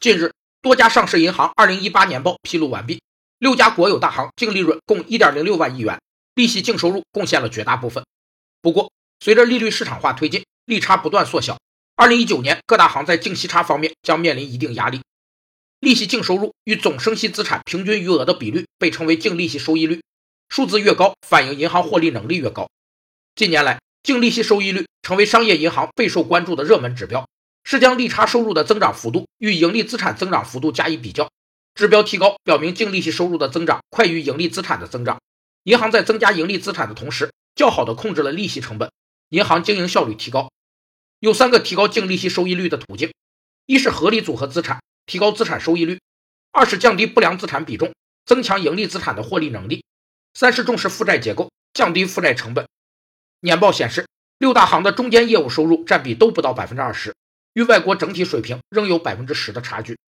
近日，多家上市银行2018年报披露完毕，六家国有大行净利润共1.06万亿元，利息净收入贡献了绝大部分。不过，随着利率市场化推进，利差不断缩小，2019年各大行在净息差方面将面临一定压力。利息净收入与总生息资产平均余额的比率被称为净利息收益率，数字越高，反映银行获利能力越高。近年来，净利息收益率成为商业银行备受关注的热门指标。是将利差收入的增长幅度与盈利资产增长幅度加以比较，指标提高，表明净利息收入的增长快于盈利资产的增长。银行在增加盈利资产的同时，较好的控制了利息成本，银行经营效率提高。有三个提高净利息收益率的途径：一是合理组合资产，提高资产收益率；二是降低不良资产比重，增强盈利资产的获利能力；三是重视负债结构，降低负债成本。年报显示，六大行的中间业务收入占比都不到百分之二十。与外国整体水平仍有百分之十的差距。